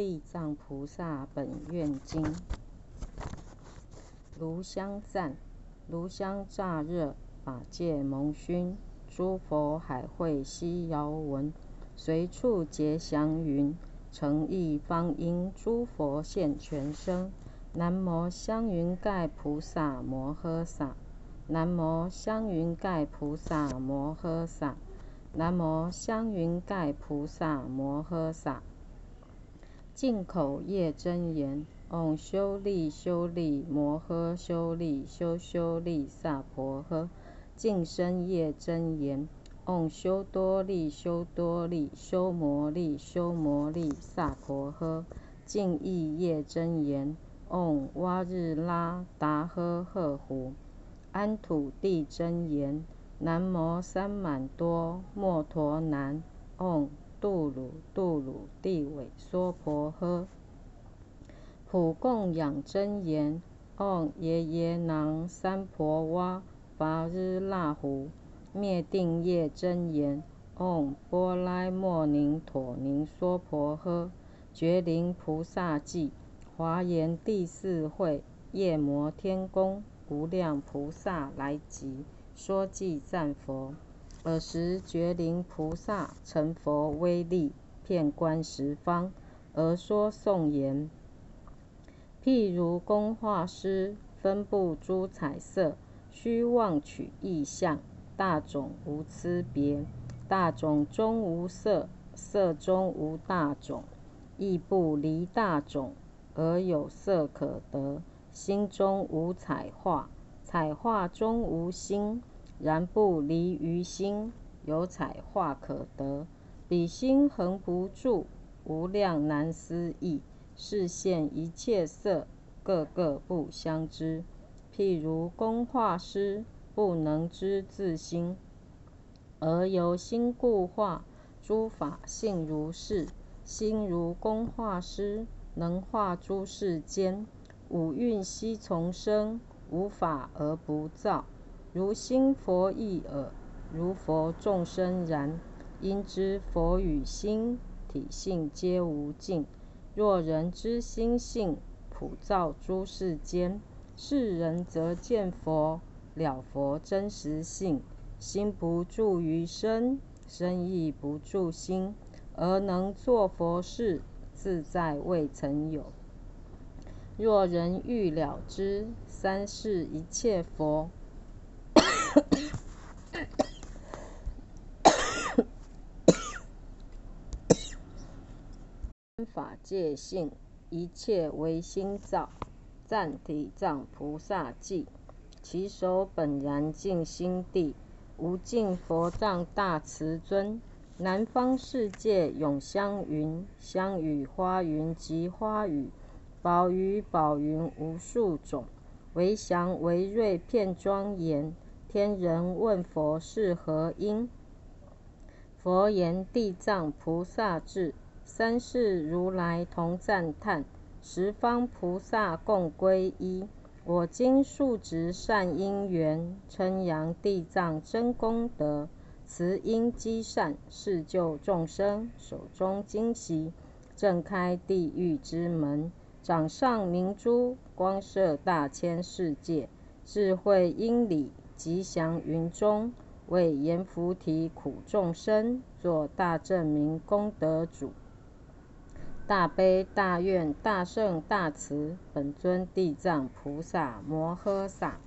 地藏菩萨本愿经》。炉香赞，炉香乍热，法界蒙熏。诸佛海会悉遥闻，随处结祥云。诚意方因诸佛现全身。南无香云盖菩萨摩诃萨。南无香云盖菩萨摩诃萨。南无香云盖菩萨摩诃萨。净口业真言：唵修利修利摩诃修利修修利萨婆诃。净身业真言：唵修多利修多利修摩利修摩利萨婆诃。净意业真言：唵哇日拉达呵呵呼。安土地真言：南无三满多摩陀南，唵度鲁度鲁地尾娑婆诃。普供养真言：唵耶耶囊三婆哇伐日那胡。灭定业真言：唵波拉莫宁陀宁娑婆诃。觉灵菩萨记，华严第四会，夜摩天宫。无量菩萨来集，说偈赞佛。尔时觉灵菩萨成佛威力，遍观十方，而说颂言：譬如工画师分布诸彩色，须妄取异象，大种无差别，大种中无色，色中无大种，亦不离大种，而有色可得。心中无彩画，彩画中无心，然不离于心，有彩画可得。彼心恒不住，无量难思议。是现一切色，个个不相知。譬如工画师，不能知自心，而由心故画。诸法性如是，心如工画师，能画诸世间。五蕴悉从生，无法而不造。如心佛意耳，如佛众生然。因知佛与心体性皆无尽。若人知心性，普照诸世间。世人则见佛，了佛真实性。心不住于身，身亦不住心，而能作佛事，自在未曾有。若人欲了知三世一切佛，法界性一切唯心造。赞体藏菩萨记，其手本然净心地，无尽佛藏大慈尊。南方世界永香云，香雨花云及花雨。宝雨宝云无数种，为祥为瑞片庄严。天人问佛是何因？佛言：地藏菩萨智，三世如来同赞叹，十方菩萨共皈依。我今数值善因缘，称扬地藏真功德，慈因积善，是救众生。手中金席，正开地狱之门。掌上明珠，光射大千世界，智慧因理，吉祥云中，为阎浮提苦众生，做大正明功德主。大悲大愿大圣大慈，本尊地藏菩萨摩诃萨。